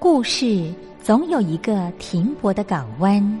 故事总有一个停泊的港湾。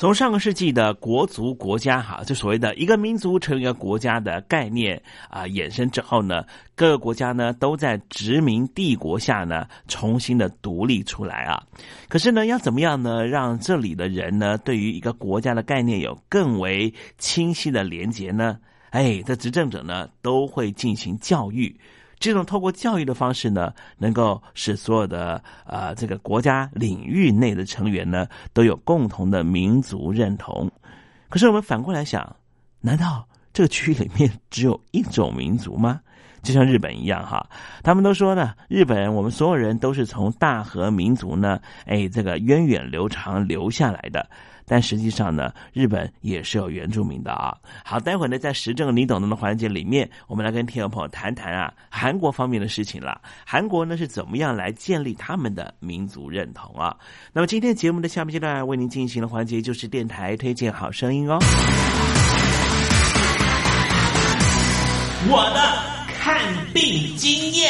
从上个世纪的国族国家哈，就所谓的一个民族成为一个国家的概念啊衍生之后呢，各个国家呢都在殖民帝国下呢重新的独立出来啊。可是呢，要怎么样呢，让这里的人呢对于一个国家的概念有更为清晰的连结呢？哎，这执政者呢都会进行教育。这种透过教育的方式呢，能够使所有的呃这个国家领域内的成员呢都有共同的民族认同。可是我们反过来想，难道这个区域里面只有一种民族吗？就像日本一样哈，他们都说呢，日本我们所有人都是从大和民族呢，哎，这个源远流长留下来的。但实际上呢，日本也是有原住民的啊。好，待会儿呢，在时政你懂得的环节里面，我们来跟听众朋友谈谈啊，韩国方面的事情了。韩国呢是怎么样来建立他们的民族认同啊？那么今天节目的下面阶段为您进行的环节就是电台推荐好声音哦。我的看病经验。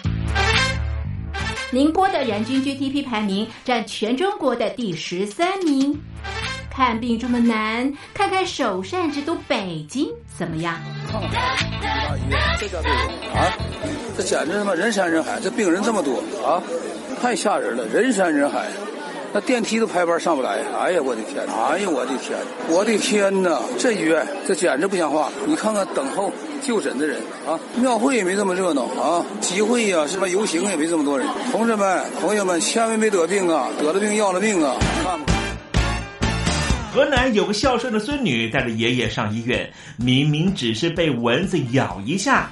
宁波的人均 GDP 排名占全中国的第十三名，看病这么难，看看首善之都北京怎么样？这家病啊，这简直他妈人山人海，这病人这么多啊，太吓人了，人山人海。那电梯都排班上不来，哎呀，我的天！哎呀，我的天！我的天哪！这医院这简直不像话！你看看等候就诊的人啊，庙会也没这么热闹啊，集会呀是吧游行也没这么多人。同志们、朋友们，千万别得病啊！得了病要了命啊！河南有个孝顺的孙女带着爷爷上医院，明明只是被蚊子咬一下，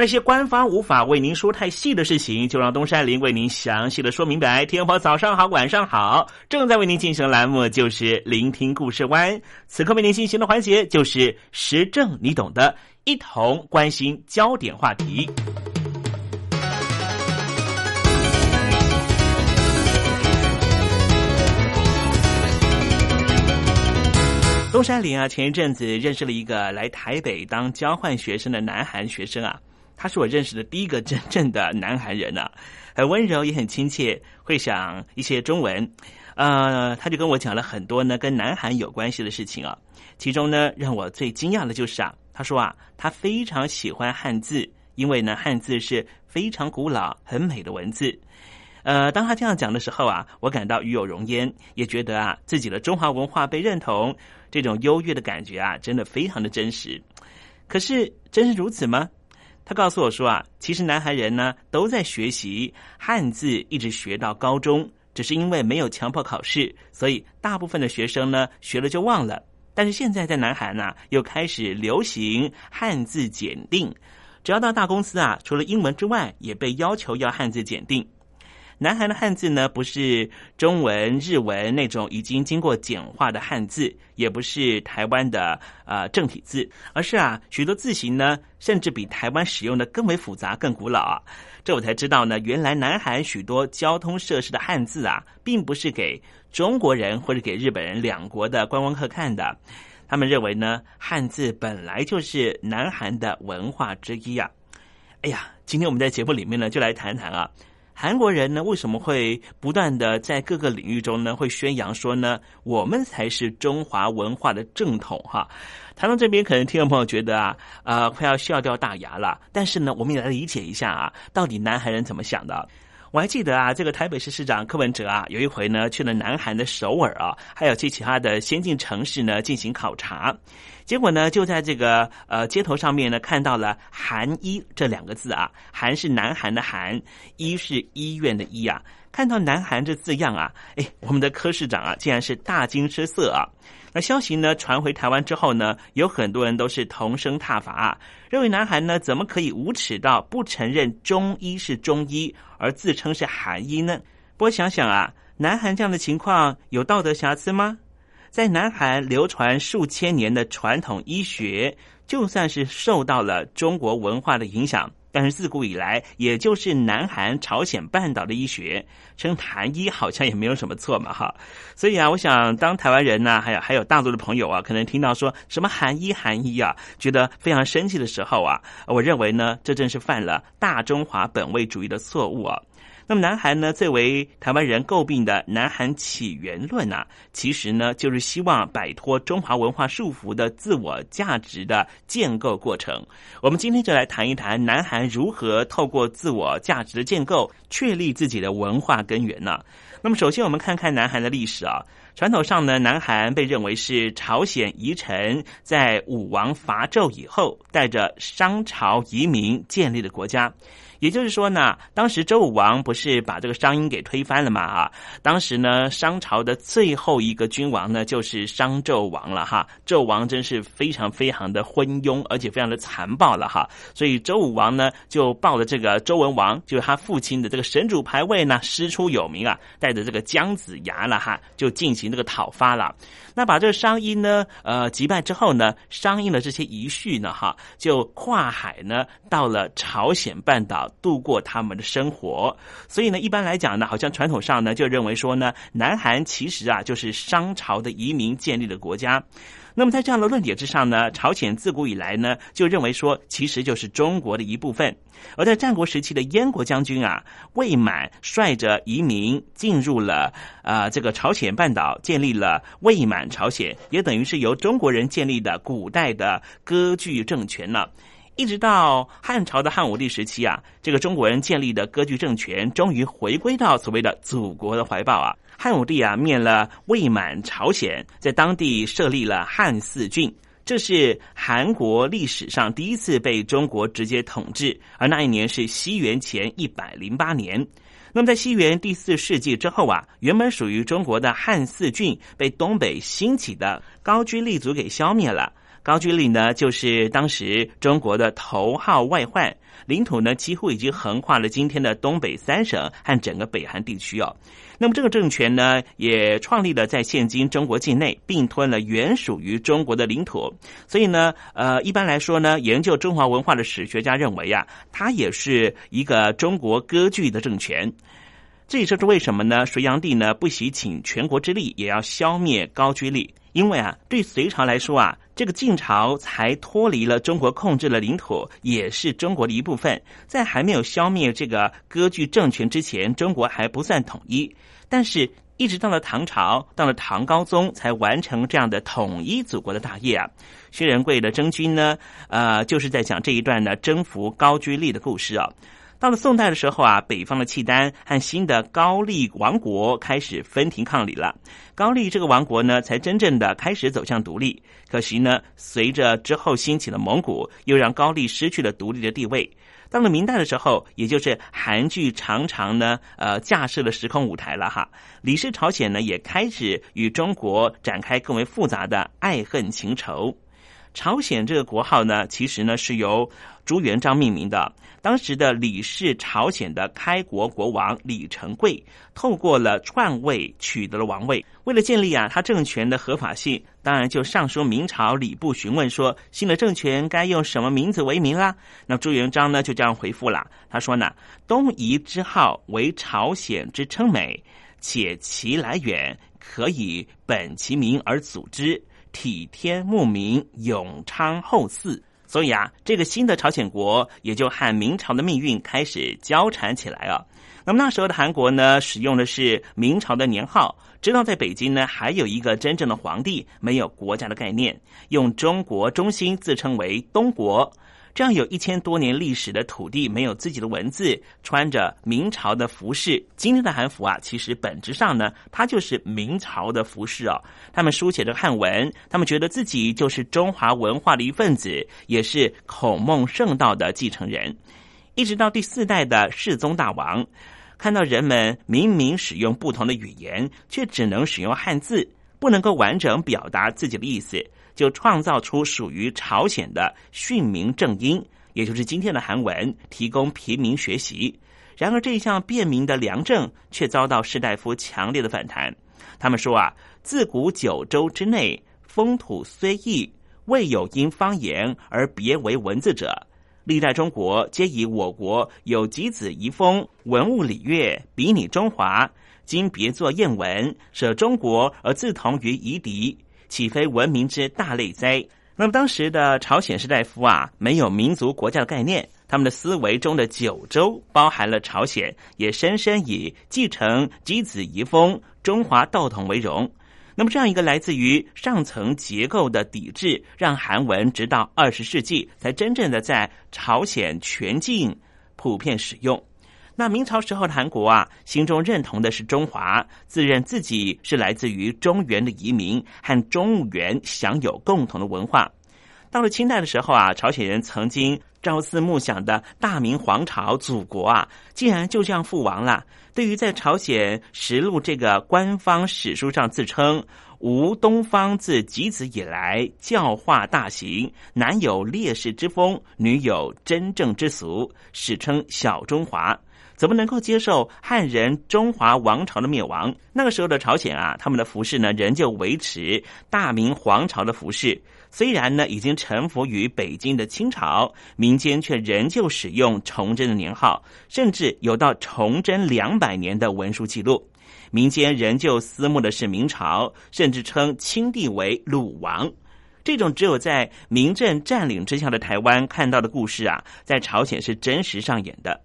那些官方无法为您说太细的事情，就让东山林为您详细的说明白。天婆早上好，晚上好，正在为您进行的栏目就是聆听故事湾。此刻为您进行的环节就是时政，你懂的，一同关心焦点话题。东山林啊，前一阵子认识了一个来台北当交换学生的南韩学生啊，他是我认识的第一个真正的南韩人啊，很温柔也很亲切，会讲一些中文。呃，他就跟我讲了很多呢跟南韩有关系的事情啊。其中呢，让我最惊讶的就是啊，他说啊，他非常喜欢汉字，因为呢，汉字是非常古老、很美的文字。呃，当他这样讲的时候啊，我感到与有荣焉，也觉得啊，自己的中华文化被认同，这种优越的感觉啊，真的非常的真实。可是，真是如此吗？他告诉我说啊，其实南韩人呢都在学习汉字，一直学到高中，只是因为没有强迫考试，所以大部分的学生呢学了就忘了。但是现在在南韩呢，又开始流行汉字检定，只要到大公司啊，除了英文之外，也被要求要汉字检定。南韩的汉字呢，不是中文、日文那种已经经过简化的汉字，也不是台湾的呃正体字，而是啊许多字形呢，甚至比台湾使用的更为复杂、更古老啊。这我才知道呢，原来南韩许多交通设施的汉字啊，并不是给中国人或者给日本人两国的观光客看的。他们认为呢，汉字本来就是南韩的文化之一啊。哎呀，今天我们在节目里面呢，就来谈谈啊。韩国人呢，为什么会不断的在各个领域中呢，会宣扬说呢，我们才是中华文化的正统哈？谈到这边，可能听众朋友觉得啊，呃，快要笑掉大牙了。但是呢，我们也来理解一下啊，到底南韩人怎么想的？我还记得啊，这个台北市市长柯文哲啊，有一回呢去了南韩的首尔啊，还有去其他的先进城市呢进行考察。结果呢，就在这个呃街头上面呢，看到了“韩医”这两个字啊，“韩”是南韩的“韩”，“医”是医院的“医”啊。看到“南韩”这字样啊，哎，我们的柯市长啊，竟然是大惊失色啊。那消息呢传回台湾之后呢，有很多人都是同声挞伐，啊，认为南韩呢怎么可以无耻到不承认中医是中医，而自称是韩医呢？不过想想啊，南韩这样的情况有道德瑕疵吗？在南韩流传数千年的传统医学，就算是受到了中国文化的影响，但是自古以来，也就是南韩、朝鲜半岛的医学，称韩医好像也没有什么错嘛，哈。所以啊，我想当台湾人呢，还有还有大陆的朋友啊，可能听到说什么韩医韩医啊，觉得非常生气的时候啊，我认为呢，这正是犯了大中华本位主义的错误啊。那么，南韩呢最为台湾人诟病的“南韩起源论”呢，其实呢就是希望摆脱中华文化束缚的自我价值的建构过程。我们今天就来谈一谈南韩如何透过自我价值的建构，确立自己的文化根源呢？那么，首先我们看看南韩的历史啊。传统上呢，南韩被认为是朝鲜遗臣在武王伐纣以后，带着商朝移民建立的国家。也就是说呢，当时周武王不是把这个商殷给推翻了嘛？啊，当时呢，商朝的最后一个君王呢，就是商纣王了哈。纣王真是非常非常的昏庸，而且非常的残暴了哈。所以周武王呢，就抱着这个周文王，就是他父亲的这个神主牌位呢，师出有名啊，带着这个姜子牙了哈，就进行这个讨伐了。那把这个商殷呢，呃，击败之后呢，商殷的这些遗绪呢，哈，就跨海呢，到了朝鲜半岛。度过他们的生活，所以呢，一般来讲呢，好像传统上呢，就认为说呢，南韩其实啊，就是商朝的移民建立的国家。那么在这样的论点之上呢，朝鲜自古以来呢，就认为说，其实就是中国的一部分。而在战国时期的燕国将军啊，魏满率着移民进入了啊这个朝鲜半岛，建立了魏满朝鲜，也等于是由中国人建立的古代的割据政权了。一直到汉朝的汉武帝时期啊，这个中国人建立的割据政权终于回归到所谓的祖国的怀抱啊。汉武帝啊灭了魏满朝鲜，在当地设立了汉四郡，这是韩国历史上第一次被中国直接统治。而那一年是西元前一百零八年。那么在西元第四世纪之后啊，原本属于中国的汉四郡被东北兴起的高句丽族给消灭了。高句丽呢，就是当时中国的头号外患，领土呢几乎已经横跨了今天的东北三省和整个北韩地区哦。那么这个政权呢，也创立了在现今中国境内，并吞了原属于中国的领土。所以呢，呃，一般来说呢，研究中华文化的史学家认为啊，它也是一个中国割据的政权。这也就是为什么呢？隋炀帝呢不惜请全国之力，也要消灭高句丽。因为啊，对隋朝来说啊，这个晋朝才脱离了中国控制的领土，也是中国的一部分。在还没有消灭这个割据政权之前，中国还不算统一。但是，一直到了唐朝，到了唐高宗，才完成这样的统一祖国的大业啊。薛仁贵的征军呢，呃，就是在讲这一段呢征服高句丽的故事啊。到了宋代的时候啊，北方的契丹和新的高丽王国开始分庭抗礼了。高丽这个王国呢，才真正的开始走向独立。可惜呢，随着之后兴起的蒙古，又让高丽失去了独立的地位。到了明代的时候，也就是韩剧常常呢，呃，架设了时空舞台了哈。李氏朝鲜呢，也开始与中国展开更为复杂的爱恨情仇。朝鲜这个国号呢，其实呢是由朱元璋命名的。当时的李氏朝鲜的开国国王李成桂，透过了篡位取得了王位。为了建立啊他政权的合法性，当然就上书明朝礼部询问说，新的政权该用什么名字为名啦？那朱元璋呢就这样回复了，他说呢，东夷之号为朝鲜之称美，且其来远，可以本其名而组之。体天慕名，永昌后嗣。所以啊，这个新的朝鲜国也就和明朝的命运开始交缠起来啊。那么那时候的韩国呢，使用的是明朝的年号，知道在北京呢，还有一个真正的皇帝，没有国家的概念，用中国中心自称为东国。这样有一千多年历史的土地没有自己的文字，穿着明朝的服饰。今天的韩服啊，其实本质上呢，它就是明朝的服饰哦。他们书写着汉文，他们觉得自己就是中华文化的一份子，也是孔孟圣道的继承人。一直到第四代的世宗大王，看到人们明明使用不同的语言，却只能使用汉字，不能够完整表达自己的意思。就创造出属于朝鲜的训民正音，也就是今天的韩文，提供平民学习。然而这一项便民的良政却遭到士大夫强烈的反弹。他们说啊，自古九州之内，风土虽异，未有因方言而别为文字者。历代中国皆以我国有集子遗风、文物礼乐，比拟中华。今别作谚文，舍中国而自同于夷狄。岂非文明之大类哉？那么当时的朝鲜士大夫啊，没有民族国家的概念，他们的思维中的九州包含了朝鲜，也深深以继承箕子遗风、中华道统为荣。那么这样一个来自于上层结构的抵制，让韩文直到二十世纪才真正的在朝鲜全境普遍使用。那明朝时候的韩国啊，心中认同的是中华，自认自己是来自于中原的移民，和中原享有共同的文化。到了清代的时候啊，朝鲜人曾经朝思暮想的大明皇朝祖国啊，竟然就这样覆亡了。对于在朝鲜实录这个官方史书上自称“吾东方自及子以来教化大行，男有烈士之风，女有真正之俗”，史称小中华。怎么能够接受汉人中华王朝的灭亡？那个时候的朝鲜啊，他们的服饰呢，仍旧维持大明皇朝的服饰。虽然呢，已经臣服于北京的清朝，民间却仍旧使用崇祯的年号，甚至有到崇祯两百年的文书记录。民间仍旧私慕的是明朝，甚至称清帝为鲁王。这种只有在明政占领之下的台湾看到的故事啊，在朝鲜是真实上演的。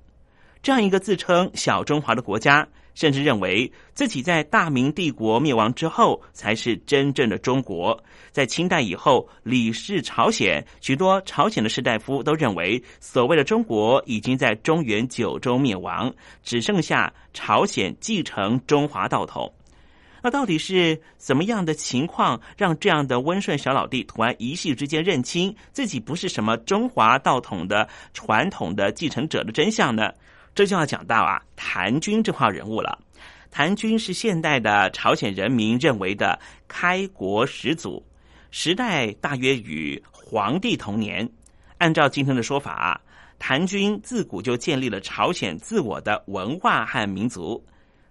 这样一个自称小中华的国家，甚至认为自己在大明帝国灭亡之后才是真正的中国。在清代以后，李氏朝鲜许多朝鲜的士大夫都认为，所谓的中国已经在中原九州灭亡，只剩下朝鲜继承中华道统。那到底是怎么样的情况，让这样的温顺小老弟突然一夕之间认清自己不是什么中华道统的传统的继承者的真相呢？这就要讲到啊，谭军这号人物了。谭军是现代的朝鲜人民认为的开国始祖，时代大约与皇帝同年。按照今天的说法，谭军自古就建立了朝鲜自我的文化和民族。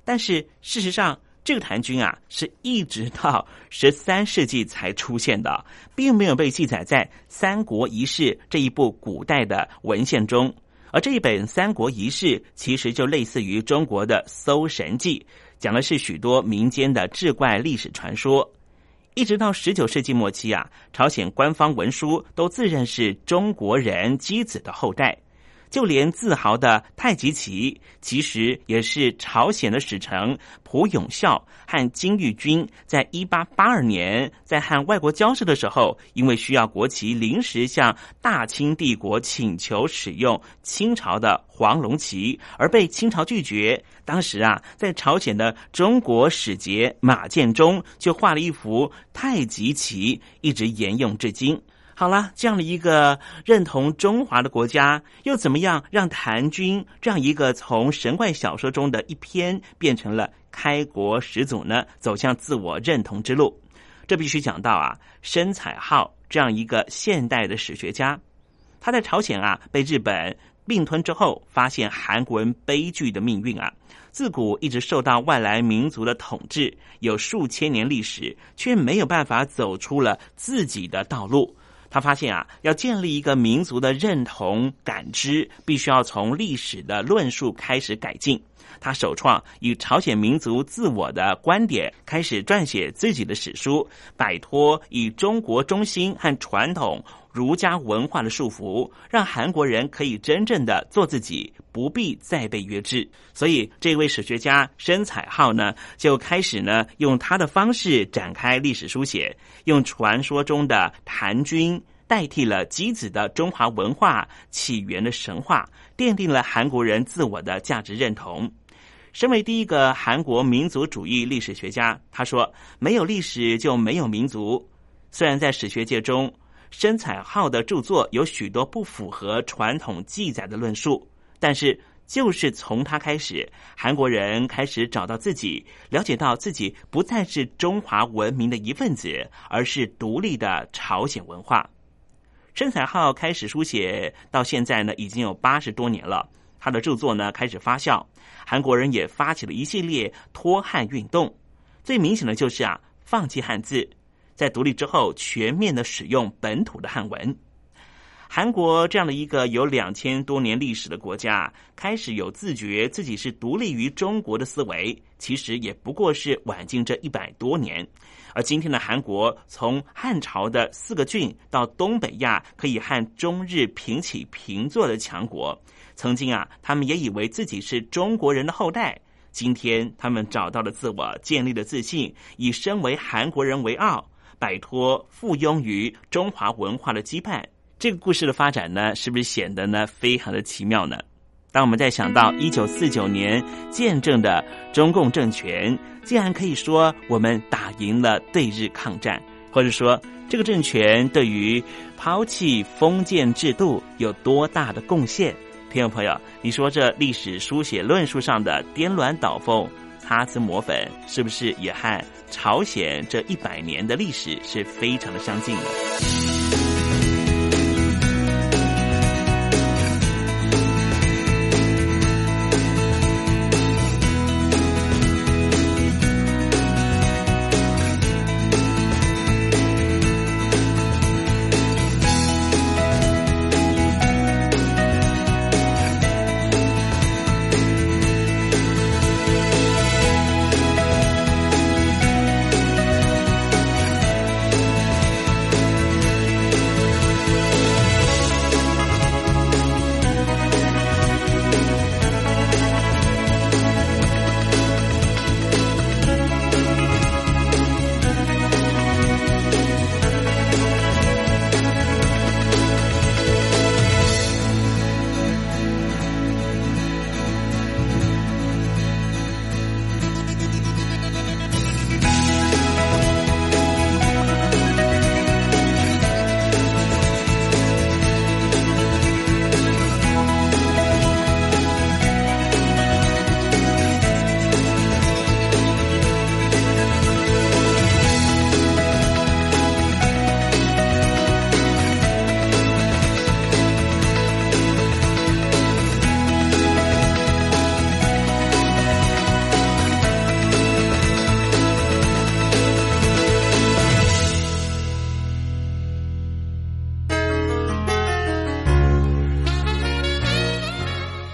但是事实上，这个谭军啊，是一直到十三世纪才出现的，并没有被记载在《三国遗事》这一部古代的文献中。而这一本《三国遗事》其实就类似于中国的《搜神记》，讲的是许多民间的志怪历史传说。一直到十九世纪末期啊，朝鲜官方文书都自认是中国人箕子的后代。就连自豪的太极旗，其实也是朝鲜的使臣朴永孝和金玉君在一八八二年在和外国交涉的时候，因为需要国旗，临时向大清帝国请求使用清朝的黄龙旗，而被清朝拒绝。当时啊，在朝鲜的中国使节马建忠就画了一幅太极旗，一直沿用至今。好了，这样的一个认同中华的国家，又怎么样让谭军这样一个从神怪小说中的一篇变成了开国始祖呢？走向自我认同之路，这必须讲到啊，申彩浩这样一个现代的史学家，他在朝鲜啊被日本并吞之后，发现韩国人悲剧的命运啊，自古一直受到外来民族的统治，有数千年历史，却没有办法走出了自己的道路。他发现啊，要建立一个民族的认同感知，必须要从历史的论述开始改进。他首创以朝鲜民族自我的观点开始撰写自己的史书，摆脱以中国中心和传统儒家文化的束缚，让韩国人可以真正的做自己，不必再被约制。所以，这位史学家申彩浩呢，就开始呢用他的方式展开历史书写，用传说中的谭军代替了箕子的中华文化起源的神话，奠定了韩国人自我的价值认同。身为第一个韩国民族主义历史学家，他说：“没有历史就没有民族。”虽然在史学界中，申彩浩的著作有许多不符合传统记载的论述，但是就是从他开始，韩国人开始找到自己，了解到自己不再是中华文明的一份子，而是独立的朝鲜文化。申彩浩开始书写到现在呢，已经有八十多年了。他的著作呢开始发酵，韩国人也发起了一系列脱汉运动。最明显的就是啊，放弃汉字，在独立之后全面的使用本土的汉文。韩国这样的一个有两千多年历史的国家，开始有自觉自己是独立于中国的思维，其实也不过是晚近这一百多年。而今天的韩国，从汉朝的四个郡到东北亚可以和中日平起平坐的强国。曾经啊，他们也以为自己是中国人的后代。今天，他们找到了自我，建立了自信，以身为韩国人为傲，摆脱附庸于中华文化的羁绊。这个故事的发展呢，是不是显得呢非常的奇妙呢？当我们在想到一九四九年见证的中共政权，竟然可以说我们打赢了对日抗战，或者说这个政权对于抛弃封建制度有多大的贡献？听众朋友，你说这历史书写论述上的颠鸾倒凤、擦脂抹粉，是不是也和朝鲜这一百年的历史是非常的相近的？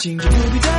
清洁不必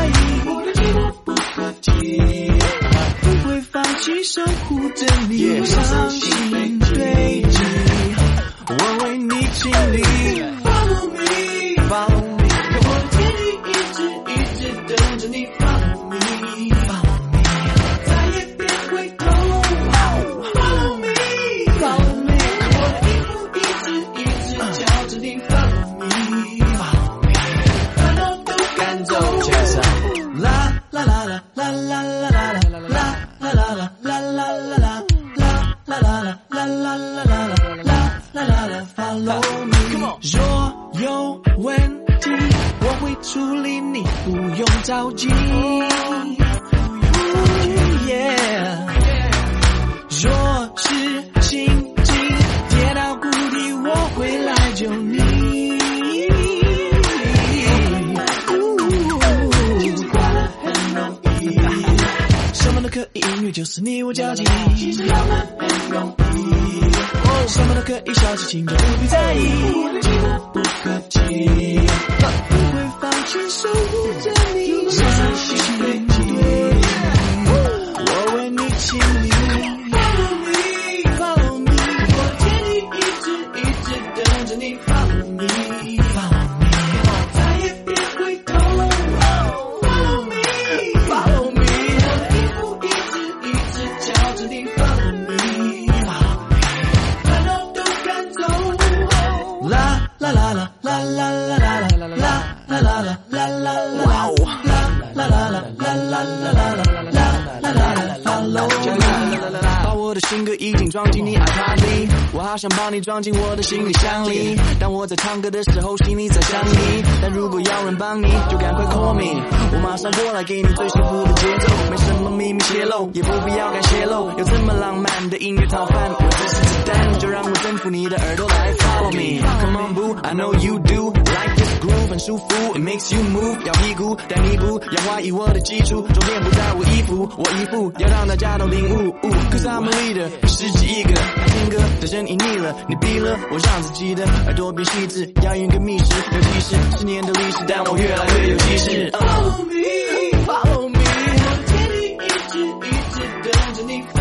套饭，我只是子蛋，就让我征服你的耳朵来 follow me。Come on boo，I know you do like this groove，很舒服，It makes you move，要屁股，但你不要怀疑我的基础，重点不在我衣服，我衣服要让大家都领悟。Cause I'm a leader，十几亿个听歌的声音腻了，你逼了我让自己的耳朵变细致，押韵跟密室有歧视，十年的历史，但我越来越有气势。Follow me，Follow me，我的天地，一直一直等着你。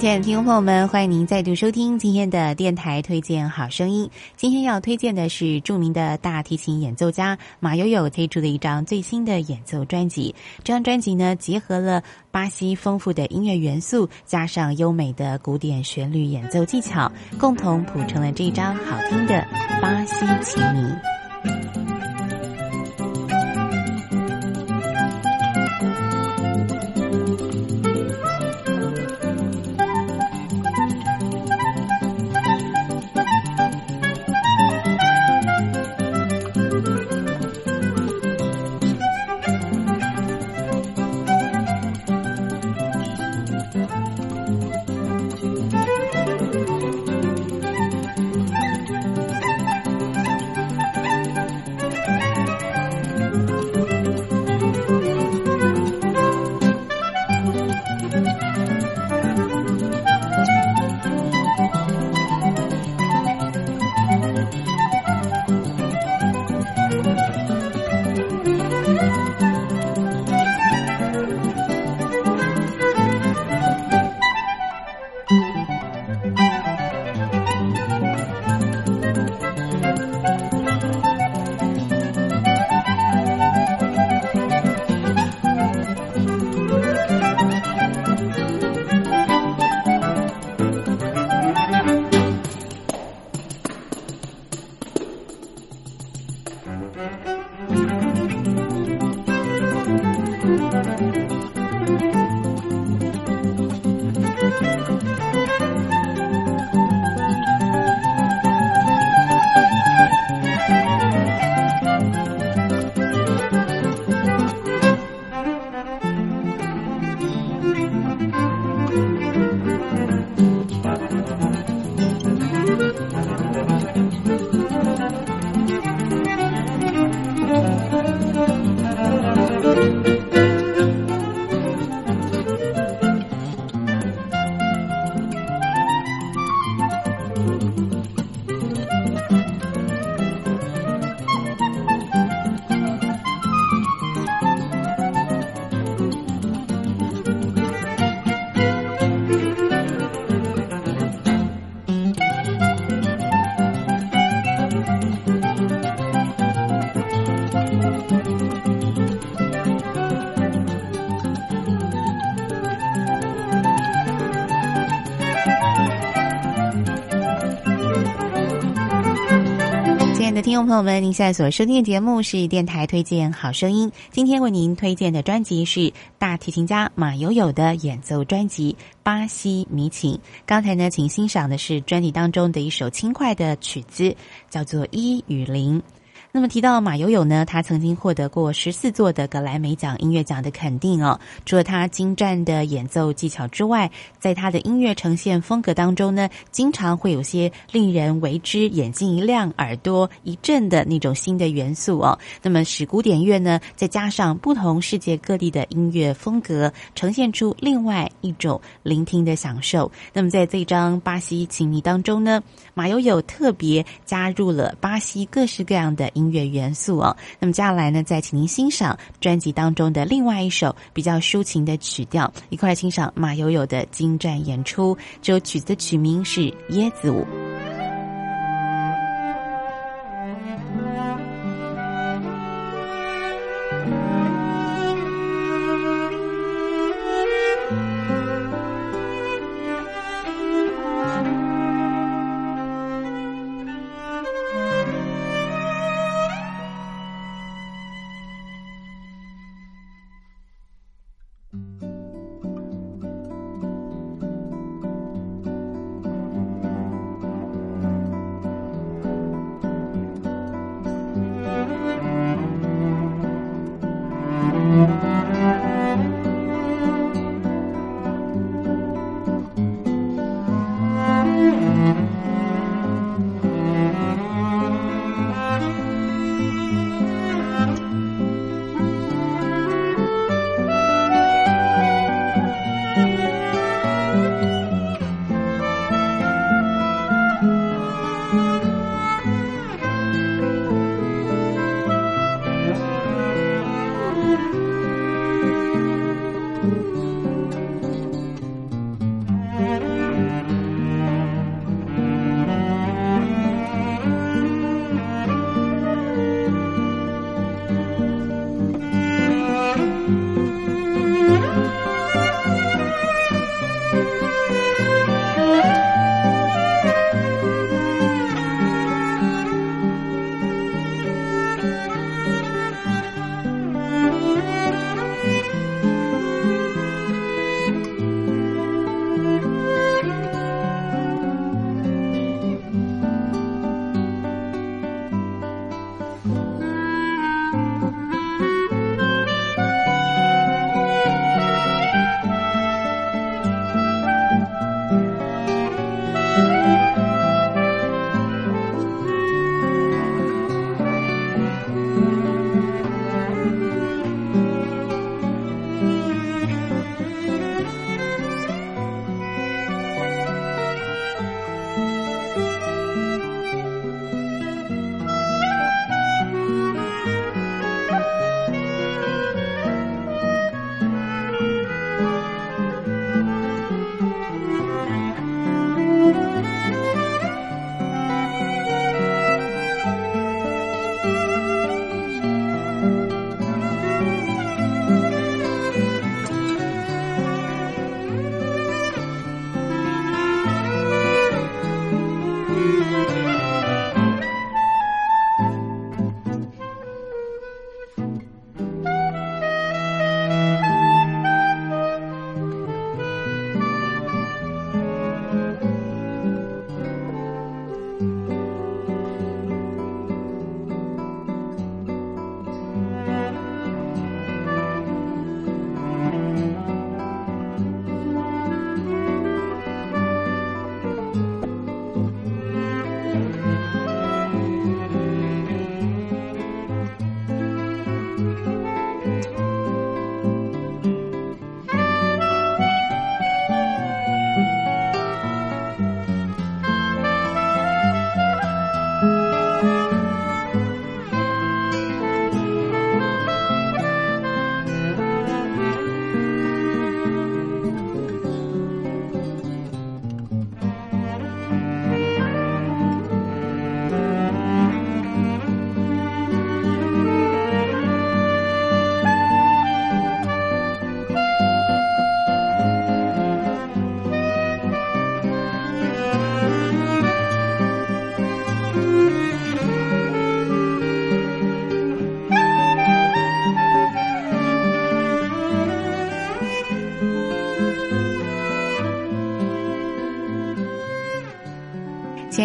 亲爱的听众朋友们，欢迎您再度收听今天的电台推荐好声音。今天要推荐的是著名的大提琴演奏家马友友推出的一张最新的演奏专辑。这张专辑呢，结合了巴西丰富的音乐元素，加上优美的古典旋律演奏技巧，共同谱成了这张好听的巴西情迷。听众朋友们，您现在所收听的节目是电台推荐好声音。今天为您推荐的专辑是大提琴家马友友的演奏专辑《巴西迷情》。刚才呢，请欣赏的是专辑当中的一首轻快的曲子，叫做《一与零》。那么提到马友友呢，他曾经获得过十四座的格莱美奖音乐奖的肯定哦。除了他精湛的演奏技巧之外，在他的音乐呈现风格当中呢，经常会有些令人为之眼睛一亮、耳朵一震的那种新的元素哦。那么使古典乐呢，再加上不同世界各地的音乐风格，呈现出另外一种聆听的享受。那么在这张巴西情迷当中呢，马友友特别加入了巴西各式各样的音。乐元素哦，那么接下来呢，再请您欣赏专辑当中的另外一首比较抒情的曲调，一块来欣赏马友友的精湛演出。这首曲子的曲名是《椰子舞》。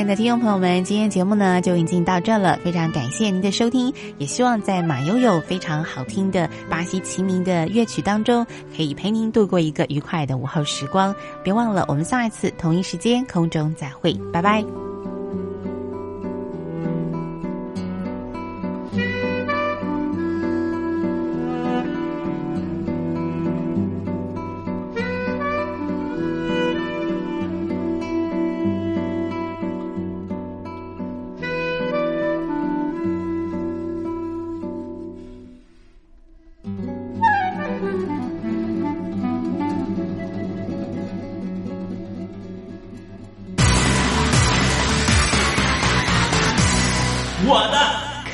的听众朋友们，今天节目呢就已经到这了，非常感谢您的收听，也希望在马悠悠非常好听的巴西齐名的乐曲当中，可以陪您度过一个愉快的午后时光。别忘了，我们下一次同一时间空中再会，拜拜。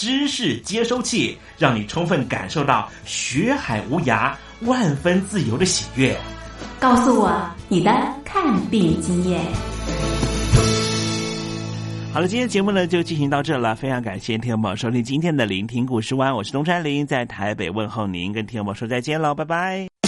知识接收器，让你充分感受到学海无涯、万分自由的喜悦。告诉我你的看病经验。好了，今天节目呢就进行到这了，非常感谢听众朋友收听今天的聆听故事湾，我是东山林，在台北问候您，跟听众朋友说再见喽，拜拜。